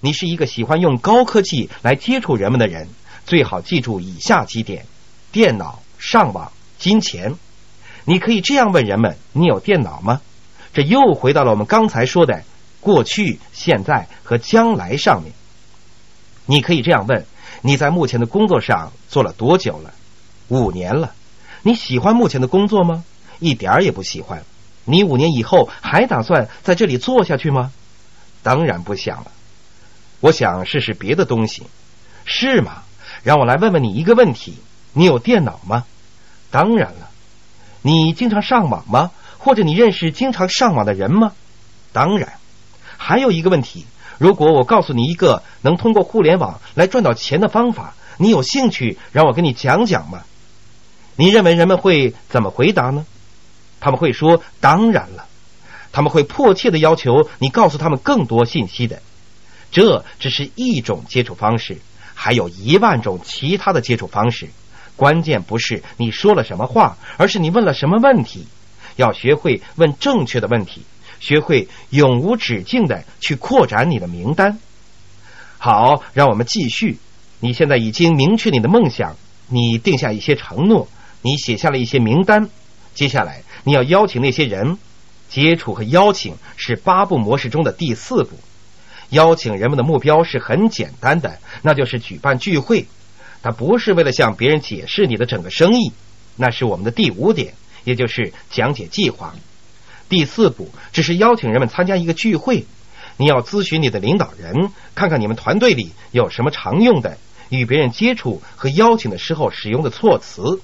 你是一个喜欢用高科技来接触人们的人，最好记住以下几点：电脑、上网、金钱。你可以这样问人们：你有电脑吗？这又回到了我们刚才说的过去、现在和将来上面。你可以这样问：你在目前的工作上做了多久了？五年了。你喜欢目前的工作吗？一点儿也不喜欢。你五年以后还打算在这里做下去吗？当然不想了。我想试试别的东西，是吗？让我来问问你一个问题：你有电脑吗？当然了。你经常上网吗？或者你认识经常上网的人吗？当然。还有一个问题：如果我告诉你一个能通过互联网来赚到钱的方法，你有兴趣让我跟你讲讲吗？你认为人们会怎么回答呢？他们会说：“当然了。”他们会迫切的要求你告诉他们更多信息的。这只是一种接触方式，还有一万种其他的接触方式。关键不是你说了什么话，而是你问了什么问题。要学会问正确的问题，学会永无止境的去扩展你的名单。好，让我们继续。你现在已经明确你的梦想，你定下一些承诺，你写下了一些名单。接下来，你要邀请那些人。接触和邀请是八步模式中的第四步。邀请人们的目标是很简单的，那就是举办聚会。它不是为了向别人解释你的整个生意，那是我们的第五点，也就是讲解计划。第四步只是邀请人们参加一个聚会。你要咨询你的领导人，看看你们团队里有什么常用的与别人接触和邀请的时候使用的措辞。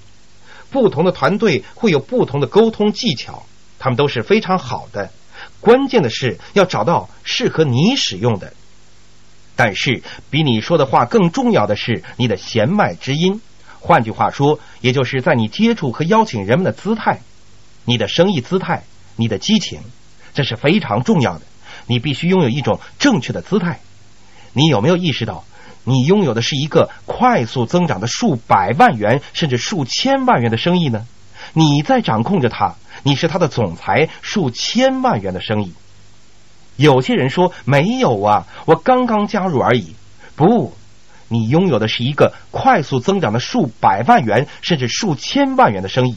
不同的团队会有不同的沟通技巧。他们都是非常好的，关键的是要找到适合你使用的。但是比你说的话更重要的是你的弦外之音。换句话说，也就是在你接触和邀请人们的姿态，你的生意姿态，你的激情，这是非常重要的。你必须拥有一种正确的姿态。你有没有意识到，你拥有的是一个快速增长的数百万元甚至数千万元的生意呢？你在掌控着它。你是他的总裁，数千万元的生意。有些人说没有啊，我刚刚加入而已。不，你拥有的是一个快速增长的数百万元甚至数千万元的生意。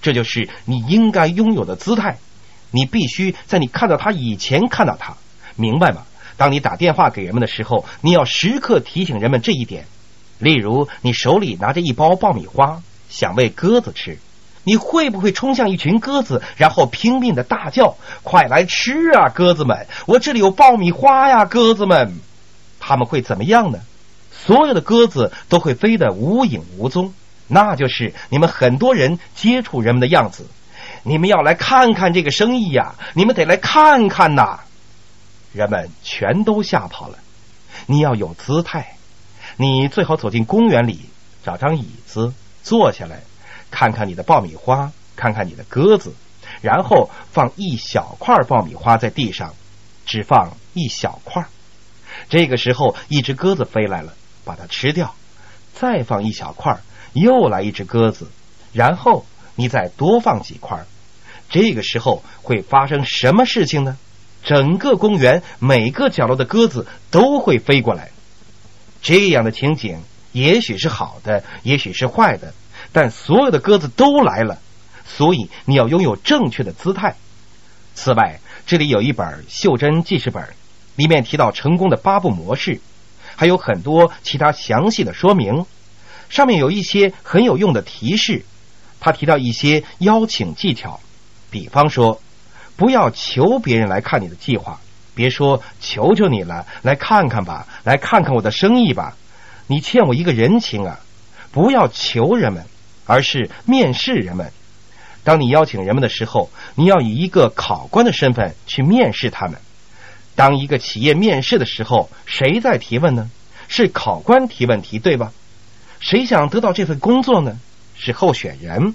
这就是你应该拥有的姿态。你必须在你看到他以前看到他，明白吗？当你打电话给人们的时候，你要时刻提醒人们这一点。例如，你手里拿着一包爆米花，想喂鸽子吃。你会不会冲向一群鸽子，然后拼命的大叫：“快来吃啊，鸽子们！我这里有爆米花呀，鸽子们！”他们会怎么样呢？所有的鸽子都会飞得无影无踪，那就是你们很多人接触人们的样子。你们要来看看这个生意呀，你们得来看看呐！人们全都吓跑了。你要有姿态，你最好走进公园里，找张椅子坐下来。看看你的爆米花，看看你的鸽子，然后放一小块爆米花在地上，只放一小块。这个时候，一只鸽子飞来了，把它吃掉。再放一小块，又来一只鸽子，然后你再多放几块。这个时候会发生什么事情呢？整个公园每个角落的鸽子都会飞过来。这样的情景也许是好的，也许是坏的。但所有的鸽子都来了，所以你要拥有正确的姿态。此外，这里有一本袖珍记事本，里面提到成功的八步模式，还有很多其他详细的说明。上面有一些很有用的提示。他提到一些邀请技巧，比方说，不要求别人来看你的计划，别说求求你了，来看看吧，来看看我的生意吧，你欠我一个人情啊！不要求人们。而是面试人们。当你邀请人们的时候，你要以一个考官的身份去面试他们。当一个企业面试的时候，谁在提问呢？是考官提问题，对吧？谁想得到这份工作呢？是候选人。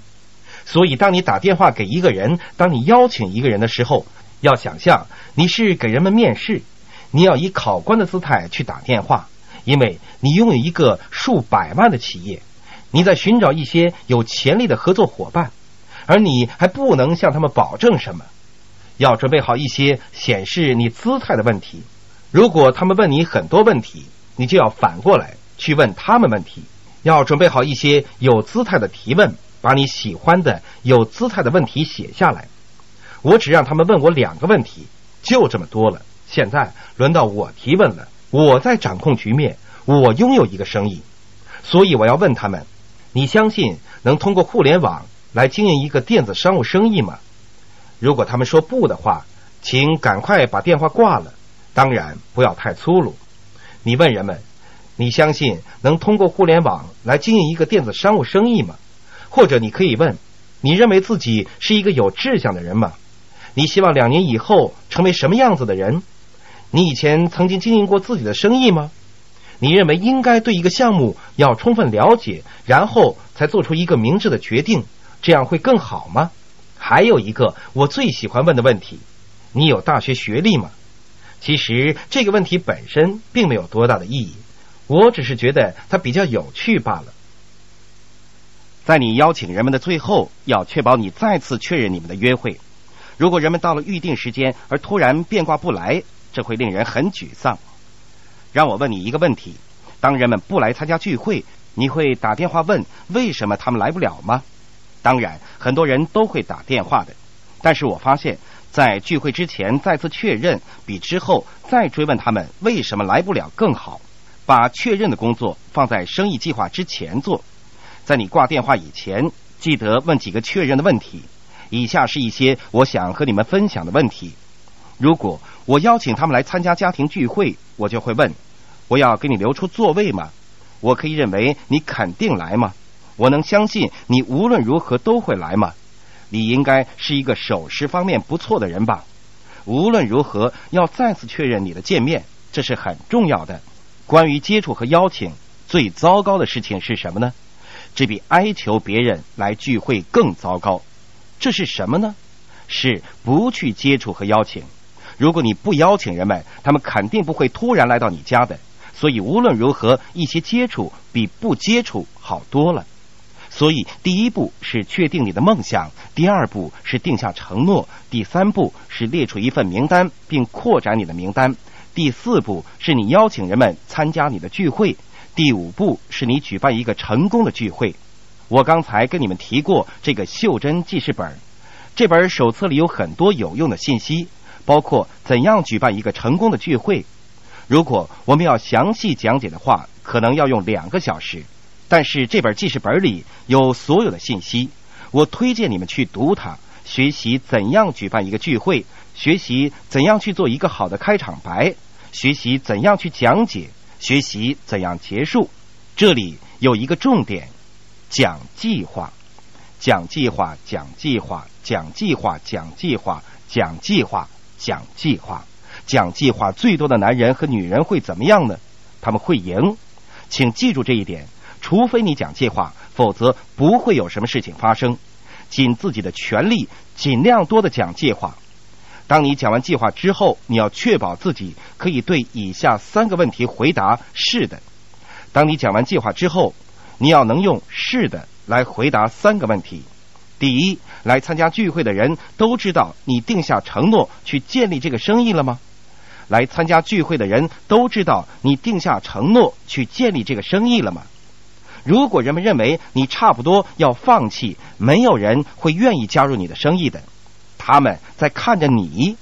所以，当你打电话给一个人，当你邀请一个人的时候，要想象你是给人们面试，你要以考官的姿态去打电话，因为你拥有一个数百万的企业。你在寻找一些有潜力的合作伙伴，而你还不能向他们保证什么。要准备好一些显示你姿态的问题。如果他们问你很多问题，你就要反过来去问他们问题，要准备好一些有姿态的提问，把你喜欢的有姿态的问题写下来。我只让他们问我两个问题，就这么多了。现在轮到我提问了，我在掌控局面，我拥有一个生意，所以我要问他们：你相信能通过互联网来经营一个电子商务生意吗？如果他们说不的话，请赶快把电话挂了。当然不要太粗鲁。你问人们：你相信能通过互联网来经营一个电子商务生意吗？或者你可以问：你认为自己是一个有志向的人吗？你希望两年以后成为什么样子的人？你以前曾经经营过自己的生意吗？你认为应该对一个项目要充分了解，然后才做出一个明智的决定，这样会更好吗？还有一个我最喜欢问的问题：你有大学学历吗？其实这个问题本身并没有多大的意义，我只是觉得它比较有趣罢了。在你邀请人们的最后，要确保你再次确认你们的约会。如果人们到了预定时间而突然变卦不来，这会令人很沮丧。让我问你一个问题：当人们不来参加聚会，你会打电话问为什么他们来不了吗？当然，很多人都会打电话的。但是我发现，在聚会之前再次确认，比之后再追问他们为什么来不了更好。把确认的工作放在生意计划之前做。在你挂电话以前，记得问几个确认的问题。以下是一些我想和你们分享的问题。如果我邀请他们来参加家庭聚会，我就会问：我要给你留出座位吗？我可以认为你肯定来吗？我能相信你无论如何都会来吗？你应该是一个守时方面不错的人吧？无论如何，要再次确认你的见面，这是很重要的。关于接触和邀请，最糟糕的事情是什么呢？这比哀求别人来聚会更糟糕。这是什么呢？是不去接触和邀请。如果你不邀请人们，他们肯定不会突然来到你家的。所以无论如何，一些接触比不接触好多了。所以第一步是确定你的梦想，第二步是定下承诺，第三步是列出一份名单并扩展你的名单，第四步是你邀请人们参加你的聚会，第五步是你举办一个成功的聚会。我刚才跟你们提过这个袖珍记事本，这本手册里有很多有用的信息，包括怎样举办一个成功的聚会。如果我们要详细讲解的话，可能要用两个小时。但是这本记事本里有所有的信息，我推荐你们去读它，学习怎样举办一个聚会，学习怎样去做一个好的开场白，学习怎样去讲解，学习怎样结束。这里有一个重点。讲计划，讲计划，讲计划，讲计划，讲计划，讲计划，讲计划，讲计划。最多的男人和女人会怎么样呢？他们会赢。请记住这一点。除非你讲计划，否则不会有什么事情发生。尽自己的全力，尽量多的讲计划。当你讲完计划之后，你要确保自己可以对以下三个问题回答是的。当你讲完计划之后。你要能用是的来回答三个问题：第一，来参加聚会的人都知道你定下承诺去建立这个生意了吗？来参加聚会的人都知道你定下承诺去建立这个生意了吗？如果人们认为你差不多要放弃，没有人会愿意加入你的生意的。他们在看着你，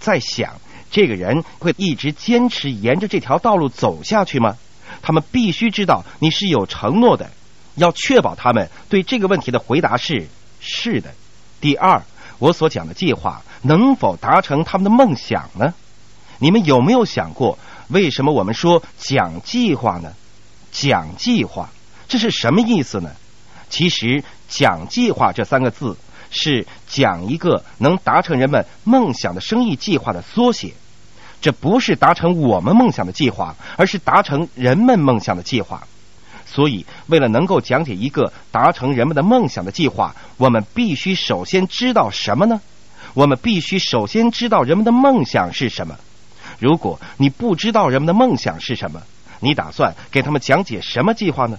在想这个人会一直坚持沿着这条道路走下去吗？他们必须知道你是有承诺的，要确保他们对这个问题的回答是是的。第二，我所讲的计划能否达成他们的梦想呢？你们有没有想过，为什么我们说讲计划呢？讲计划这是什么意思呢？其实“讲计划”这三个字是讲一个能达成人们梦想的生意计划的缩写。这不是达成我们梦想的计划，而是达成人们梦想的计划。所以，为了能够讲解一个达成人们的梦想的计划，我们必须首先知道什么呢？我们必须首先知道人们的梦想是什么。如果你不知道人们的梦想是什么，你打算给他们讲解什么计划呢？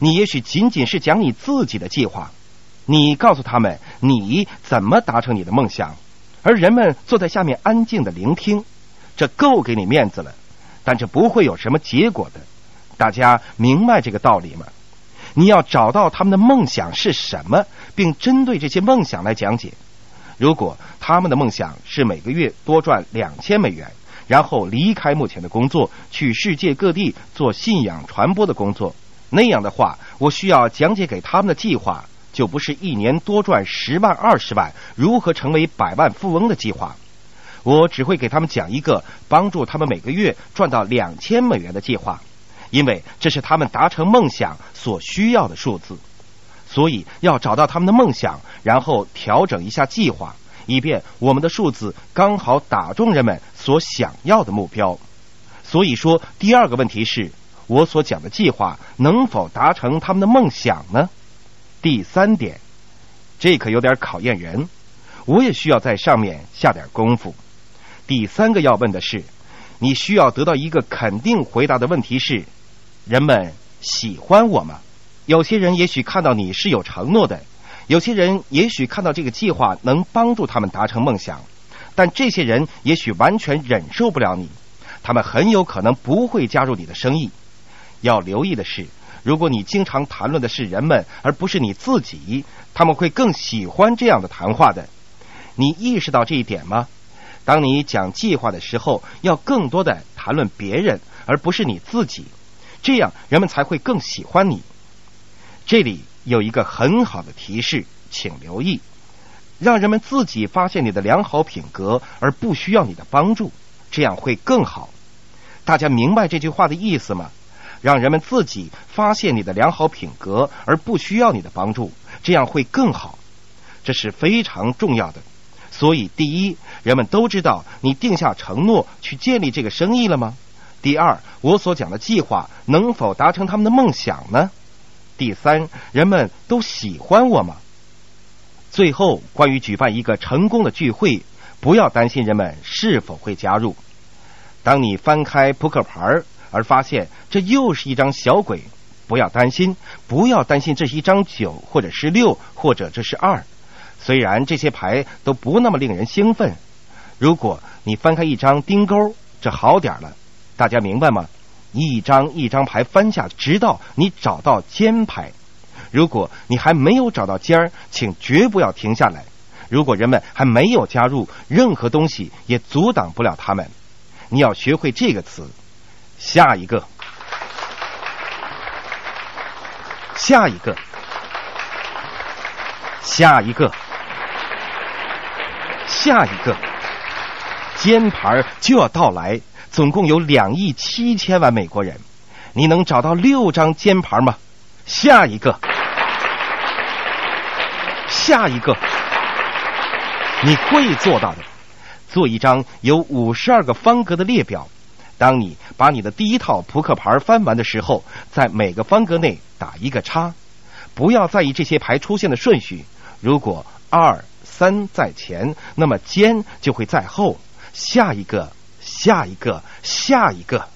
你也许仅仅是讲你自己的计划，你告诉他们你怎么达成你的梦想，而人们坐在下面安静的聆听。这够给你面子了，但这不会有什么结果的。大家明白这个道理吗？你要找到他们的梦想是什么，并针对这些梦想来讲解。如果他们的梦想是每个月多赚两千美元，然后离开目前的工作，去世界各地做信仰传播的工作，那样的话，我需要讲解给他们的计划就不是一年多赚十万二十万，如何成为百万富翁的计划。我只会给他们讲一个帮助他们每个月赚到两千美元的计划，因为这是他们达成梦想所需要的数字。所以要找到他们的梦想，然后调整一下计划，以便我们的数字刚好打中人们所想要的目标。所以说，第二个问题是我所讲的计划能否达成他们的梦想呢？第三点，这可有点考验人，我也需要在上面下点功夫。第三个要问的是，你需要得到一个肯定回答的问题是：人们喜欢我吗？有些人也许看到你是有承诺的，有些人也许看到这个计划能帮助他们达成梦想，但这些人也许完全忍受不了你，他们很有可能不会加入你的生意。要留意的是，如果你经常谈论的是人们而不是你自己，他们会更喜欢这样的谈话的。你意识到这一点吗？当你讲计划的时候，要更多的谈论别人而不是你自己，这样人们才会更喜欢你。这里有一个很好的提示，请留意，让人们自己发现你的良好品格，而不需要你的帮助，这样会更好。大家明白这句话的意思吗？让人们自己发现你的良好品格，而不需要你的帮助，这样会更好。这是非常重要的。所以，第一，人们都知道你定下承诺去建立这个生意了吗？第二，我所讲的计划能否达成他们的梦想呢？第三，人们都喜欢我吗？最后，关于举办一个成功的聚会，不要担心人们是否会加入。当你翻开扑克牌而发现这又是一张小鬼，不要担心，不要担心这是一张九或者是六或者这是二。虽然这些牌都不那么令人兴奋，如果你翻开一张丁钩，这好点了。大家明白吗？一张一张牌翻下，直到你找到尖牌。如果你还没有找到尖儿，请绝不要停下来。如果人们还没有加入，任何东西也阻挡不了他们。你要学会这个词。下一个，下一个，下一个，下一个，尖牌就要到来。总共有两亿七千万美国人，你能找到六张尖牌吗？下一个，下一个，你会做到的。做一张有五十二个方格的列表。当你把你的第一套扑克牌翻完的时候，在每个方格内打一个叉。不要在意这些牌出现的顺序。如果二三在前，那么尖就会在后。下一个。下一个，下一个，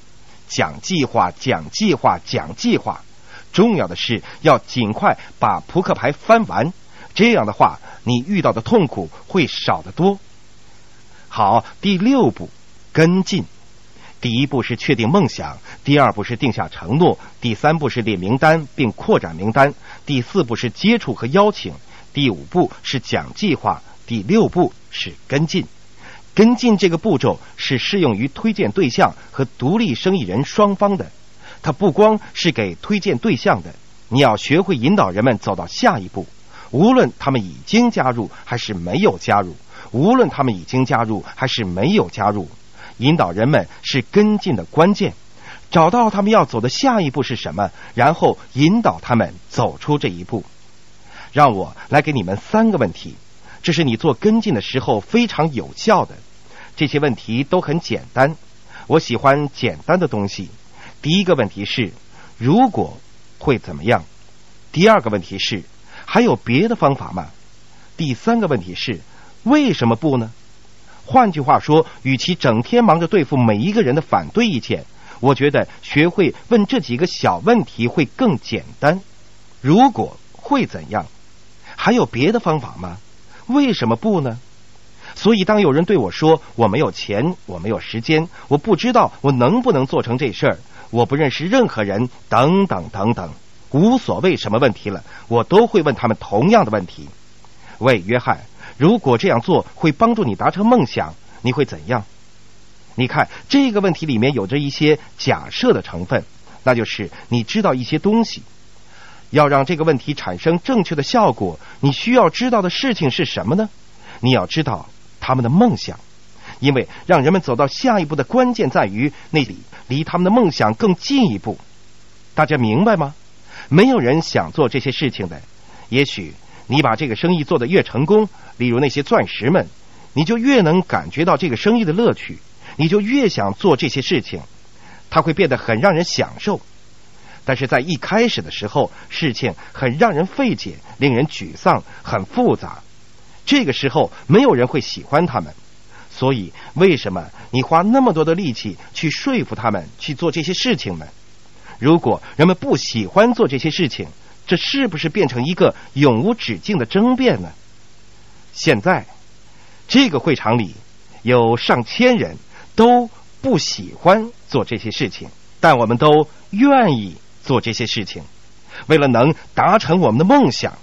讲计划，讲计划，讲计划。重要的是要尽快把扑克牌翻完，这样的话，你遇到的痛苦会少得多。好，第六步，跟进。第一步是确定梦想，第二步是定下承诺，第三步是列名单并扩展名单，第四步是接触和邀请，第五步是讲计划，第六步是跟进。跟进这个步骤是适用于推荐对象和独立生意人双方的，它不光是给推荐对象的，你要学会引导人们走到下一步。无论他们已经加入还是没有加入，无论他们已经加入还是没有加入，引导人们是跟进的关键。找到他们要走的下一步是什么，然后引导他们走出这一步。让我来给你们三个问题。这是你做跟进的时候非常有效的。这些问题都很简单，我喜欢简单的东西。第一个问题是：如果会怎么样？第二个问题是：还有别的方法吗？第三个问题是：为什么不呢？换句话说，与其整天忙着对付每一个人的反对意见，我觉得学会问这几个小问题会更简单。如果会怎样？还有别的方法吗？为什么不呢？所以，当有人对我说我没有钱，我没有时间，我不知道我能不能做成这事儿，我不认识任何人，等等等等，无所谓什么问题了，我都会问他们同样的问题。喂，约翰，如果这样做会帮助你达成梦想，你会怎样？你看这个问题里面有着一些假设的成分，那就是你知道一些东西。要让这个问题产生正确的效果，你需要知道的事情是什么呢？你要知道他们的梦想，因为让人们走到下一步的关键在于那里离他们的梦想更进一步。大家明白吗？没有人想做这些事情的。也许你把这个生意做得越成功，例如那些钻石们，你就越能感觉到这个生意的乐趣，你就越想做这些事情，它会变得很让人享受。但是在一开始的时候，事情很让人费解，令人沮丧，很复杂。这个时候，没有人会喜欢他们。所以，为什么你花那么多的力气去说服他们去做这些事情呢？如果人们不喜欢做这些事情，这是不是变成一个永无止境的争辩呢？现在，这个会场里有上千人都不喜欢做这些事情，但我们都愿意。做这些事情，为了能达成我们的梦想，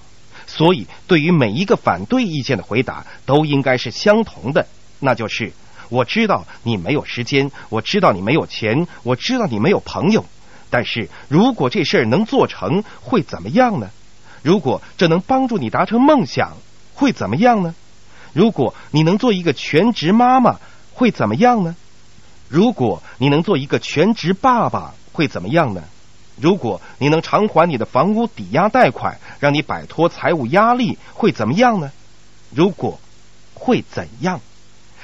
所以对于每一个反对意见的回答都应该是相同的，那就是我知道你没有时间，我知道你没有钱，我知道你没有朋友，但是如果这事儿能做成，会怎么样呢？如果这能帮助你达成梦想，会怎么样呢？如果你能做一个全职妈妈，会怎么样呢？如果你能做一个全职爸爸，会怎么样呢？如果你能偿还你的房屋抵押贷款，让你摆脱财务压力，会怎么样呢？如果会怎样？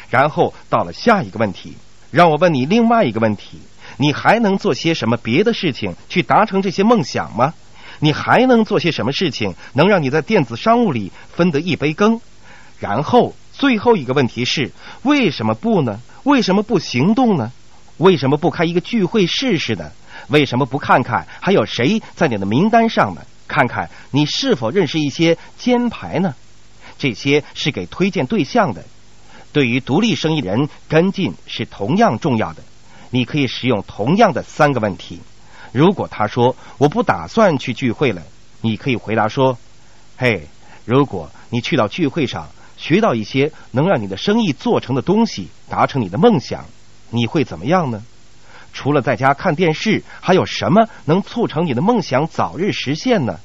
然后到了下一个问题，让我问你另外一个问题：你还能做些什么别的事情去达成这些梦想吗？你还能做些什么事情能让你在电子商务里分得一杯羹？然后最后一个问题是：为什么不呢？为什么不行动呢？为什么不开一个聚会试试呢？为什么不看看还有谁在你的名单上呢？看看你是否认识一些尖牌呢？这些是给推荐对象的。对于独立生意人，跟进是同样重要的。你可以使用同样的三个问题。如果他说我不打算去聚会了，你可以回答说：“嘿，如果你去到聚会上学到一些能让你的生意做成的东西，达成你的梦想，你会怎么样呢？”除了在家看电视，还有什么能促成你的梦想早日实现呢？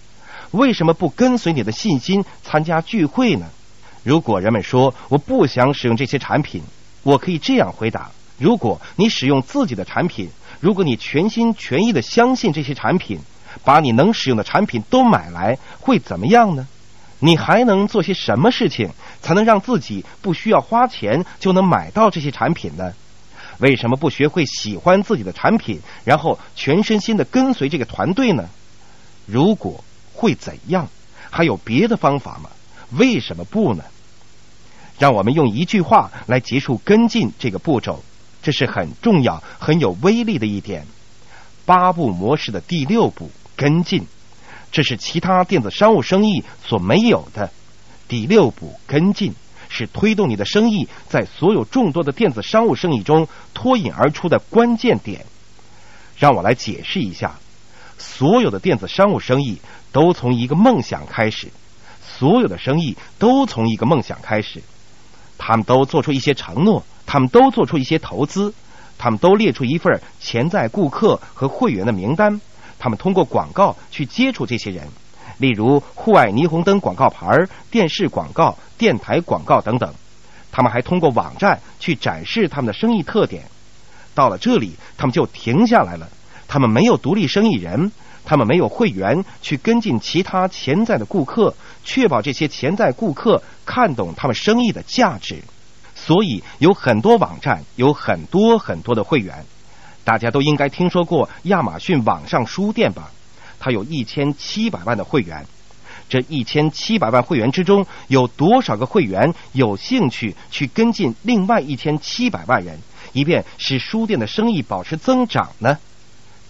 为什么不跟随你的信心参加聚会呢？如果人们说我不想使用这些产品，我可以这样回答：如果你使用自己的产品，如果你全心全意的相信这些产品，把你能使用的产品都买来，会怎么样呢？你还能做些什么事情，才能让自己不需要花钱就能买到这些产品呢？为什么不学会喜欢自己的产品，然后全身心的跟随这个团队呢？如果会怎样？还有别的方法吗？为什么不呢？让我们用一句话来结束跟进这个步骤，这是很重要、很有威力的一点。八步模式的第六步跟进，这是其他电子商务生意所没有的。第六步跟进。是推动你的生意在所有众多的电子商务生意中脱颖而出的关键点。让我来解释一下：所有的电子商务生意都从一个梦想开始，所有的生意都从一个梦想开始。他们都做出一些承诺，他们都做出一些投资，他们都列出一份潜在顾客和会员的名单。他们通过广告去接触这些人。例如户外霓虹灯广告牌、电视广告、电台广告等等，他们还通过网站去展示他们的生意特点。到了这里，他们就停下来了。他们没有独立生意人，他们没有会员去跟进其他潜在的顾客，确保这些潜在顾客看懂他们生意的价值。所以有很多网站有很多很多的会员。大家都应该听说过亚马逊网上书店吧？他有一千七百万的会员，这一千七百万会员之中，有多少个会员有兴趣去跟进另外一千七百万人，以便使书店的生意保持增长呢？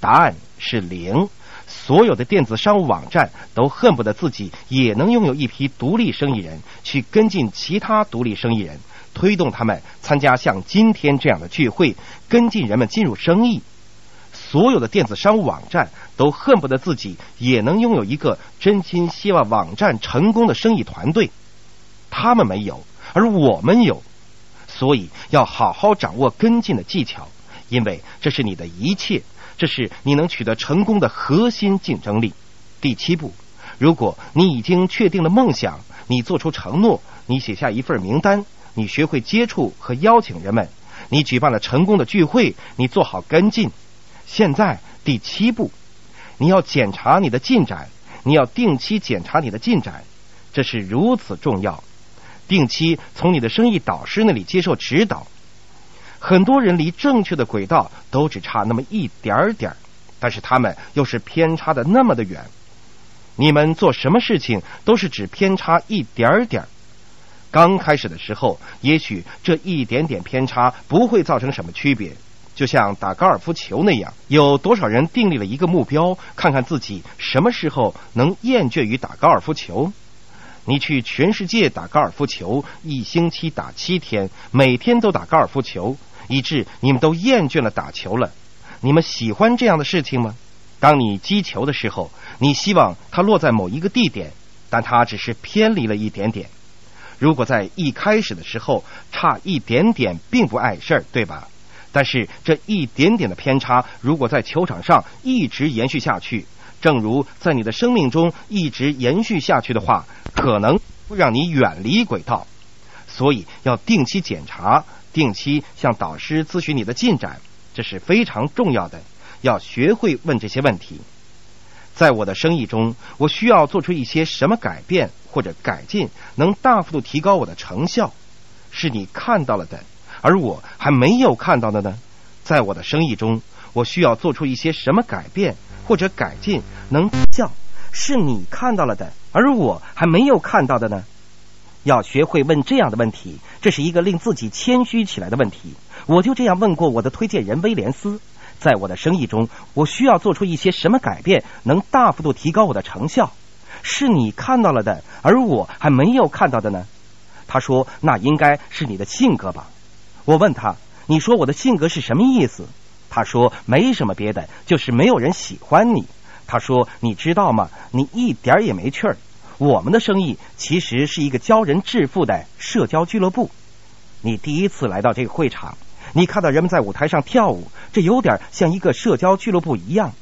答案是零。所有的电子商务网站都恨不得自己也能拥有一批独立生意人，去跟进其他独立生意人，推动他们参加像今天这样的聚会，跟进人们进入生意。所有的电子商务网站都恨不得自己也能拥有一个真心希望网站成功的生意团队。他们没有，而我们有，所以要好好掌握跟进的技巧，因为这是你的一切，这是你能取得成功的核心竞争力。第七步，如果你已经确定了梦想，你做出承诺，你写下一份名单，你学会接触和邀请人们，你举办了成功的聚会，你做好跟进。现在第七步，你要检查你的进展，你要定期检查你的进展，这是如此重要。定期从你的生意导师那里接受指导。很多人离正确的轨道都只差那么一点点但是他们又是偏差的那么的远。你们做什么事情都是只偏差一点点刚开始的时候，也许这一点点偏差不会造成什么区别。就像打高尔夫球那样，有多少人订立了一个目标，看看自己什么时候能厌倦于打高尔夫球？你去全世界打高尔夫球，一星期打七天，每天都打高尔夫球，以致你们都厌倦了打球了。你们喜欢这样的事情吗？当你击球的时候，你希望它落在某一个地点，但它只是偏离了一点点。如果在一开始的时候差一点点，并不碍事儿，对吧？但是这一点点的偏差，如果在球场上一直延续下去，正如在你的生命中一直延续下去的话，可能会让你远离轨道。所以要定期检查，定期向导师咨询你的进展，这是非常重要的。要学会问这些问题。在我的生意中，我需要做出一些什么改变或者改进，能大幅度提高我的成效？是你看到了的，而我还没有看到的呢？在我的生意中，我需要做出一些什么改变？或者改进能效，是你看到了的，而我还没有看到的呢。要学会问这样的问题，这是一个令自己谦虚起来的问题。我就这样问过我的推荐人威廉斯，在我的生意中，我需要做出一些什么改变，能大幅度提高我的成效？是你看到了的，而我还没有看到的呢。他说：“那应该是你的性格吧？”我问他：“你说我的性格是什么意思？”他说：“没什么别的，就是没有人喜欢你。”他说：“你知道吗？你一点也没趣儿。我们的生意其实是一个教人致富的社交俱乐部。你第一次来到这个会场，你看到人们在舞台上跳舞，这有点像一个社交俱乐部一样。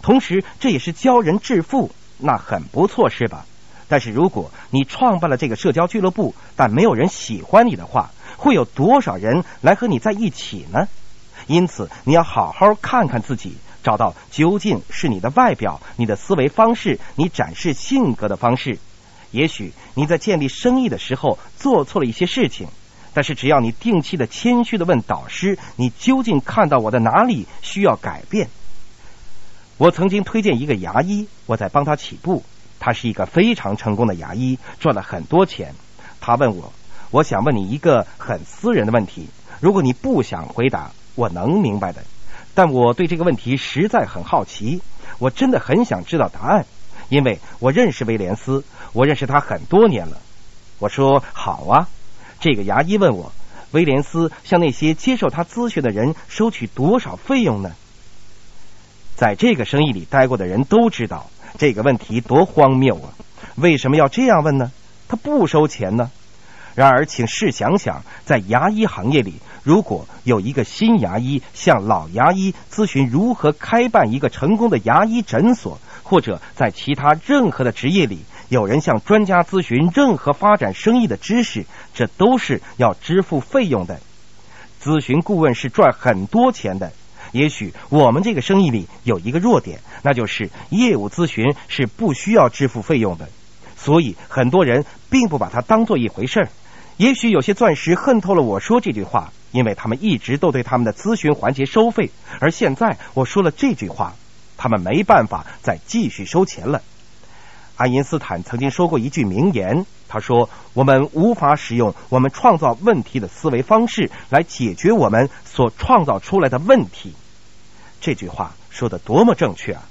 同时，这也是教人致富，那很不错，是吧？但是如果你创办了这个社交俱乐部，但没有人喜欢你的话，会有多少人来和你在一起呢？”因此，你要好好看看自己，找到究竟是你的外表、你的思维方式、你展示性格的方式。也许你在建立生意的时候做错了一些事情，但是只要你定期的、谦虚的问导师，你究竟看到我的哪里需要改变？我曾经推荐一个牙医，我在帮他起步，他是一个非常成功的牙医，赚了很多钱。他问我，我想问你一个很私人的问题，如果你不想回答。我能明白的，但我对这个问题实在很好奇，我真的很想知道答案，因为我认识威廉斯，我认识他很多年了。我说好啊，这个牙医问我，威廉斯向那些接受他咨询的人收取多少费用呢？在这个生意里待过的人都知道这个问题多荒谬啊！为什么要这样问呢？他不收钱呢？然而，请试想想，在牙医行业里，如果有一个新牙医向老牙医咨询如何开办一个成功的牙医诊所，或者在其他任何的职业里，有人向专家咨询任何发展生意的知识，这都是要支付费用的。咨询顾问是赚很多钱的。也许我们这个生意里有一个弱点，那就是业务咨询是不需要支付费用的，所以很多人并不把它当做一回事儿。也许有些钻石恨透了我说这句话，因为他们一直都对他们的咨询环节收费，而现在我说了这句话，他们没办法再继续收钱了。爱因斯坦曾经说过一句名言，他说：“我们无法使用我们创造问题的思维方式来解决我们所创造出来的问题。”这句话说的多么正确啊！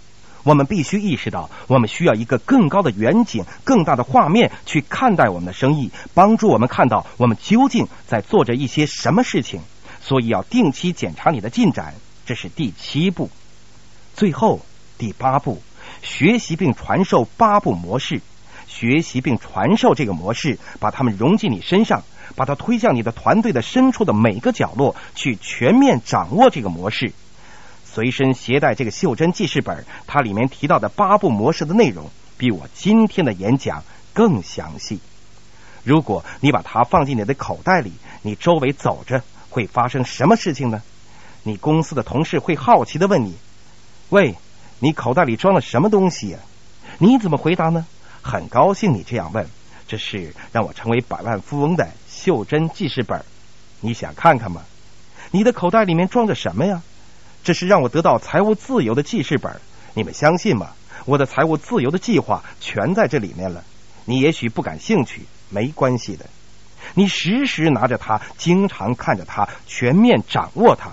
我们必须意识到，我们需要一个更高的远景、更大的画面去看待我们的生意，帮助我们看到我们究竟在做着一些什么事情。所以要定期检查你的进展，这是第七步。最后第八步，学习并传授八步模式，学习并传授这个模式，把它们融进你身上，把它推向你的团队的深处的每个角落，去全面掌握这个模式。随身携带这个袖珍记事本，它里面提到的八步模式的内容比我今天的演讲更详细。如果你把它放进你的口袋里，你周围走着会发生什么事情呢？你公司的同事会好奇的问你：“喂，你口袋里装了什么东西呀？”你怎么回答呢？很高兴你这样问，这是让我成为百万富翁的袖珍记事本。你想看看吗？你的口袋里面装着什么呀？这是让我得到财务自由的记事本，你们相信吗？我的财务自由的计划全在这里面了。你也许不感兴趣，没关系的。你时时拿着它，经常看着它，全面掌握它。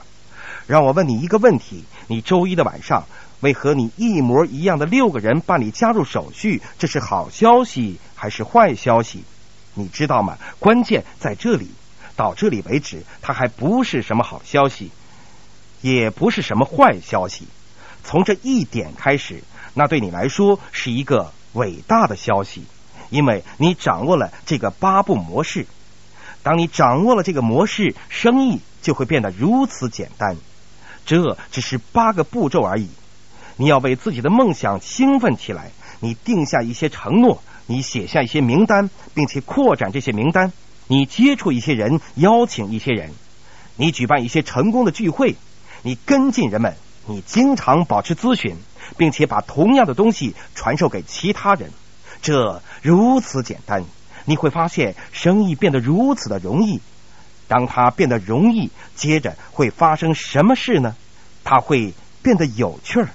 让我问你一个问题：你周一的晚上为和你一模一样的六个人办理加入手续，这是好消息还是坏消息？你知道吗？关键在这里。到这里为止，它还不是什么好消息。也不是什么坏消息。从这一点开始，那对你来说是一个伟大的消息，因为你掌握了这个八步模式。当你掌握了这个模式，生意就会变得如此简单。这只是八个步骤而已。你要为自己的梦想兴奋起来，你定下一些承诺，你写下一些名单，并且扩展这些名单。你接触一些人，邀请一些人，你举办一些成功的聚会。你跟进人们，你经常保持咨询，并且把同样的东西传授给其他人，这如此简单。你会发现生意变得如此的容易。当它变得容易，接着会发生什么事呢？它会变得有趣儿。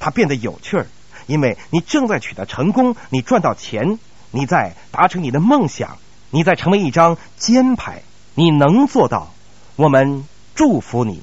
它变得有趣儿，因为你正在取得成功，你赚到钱，你在达成你的梦想，你在成为一张尖牌。你能做到，我们祝福你。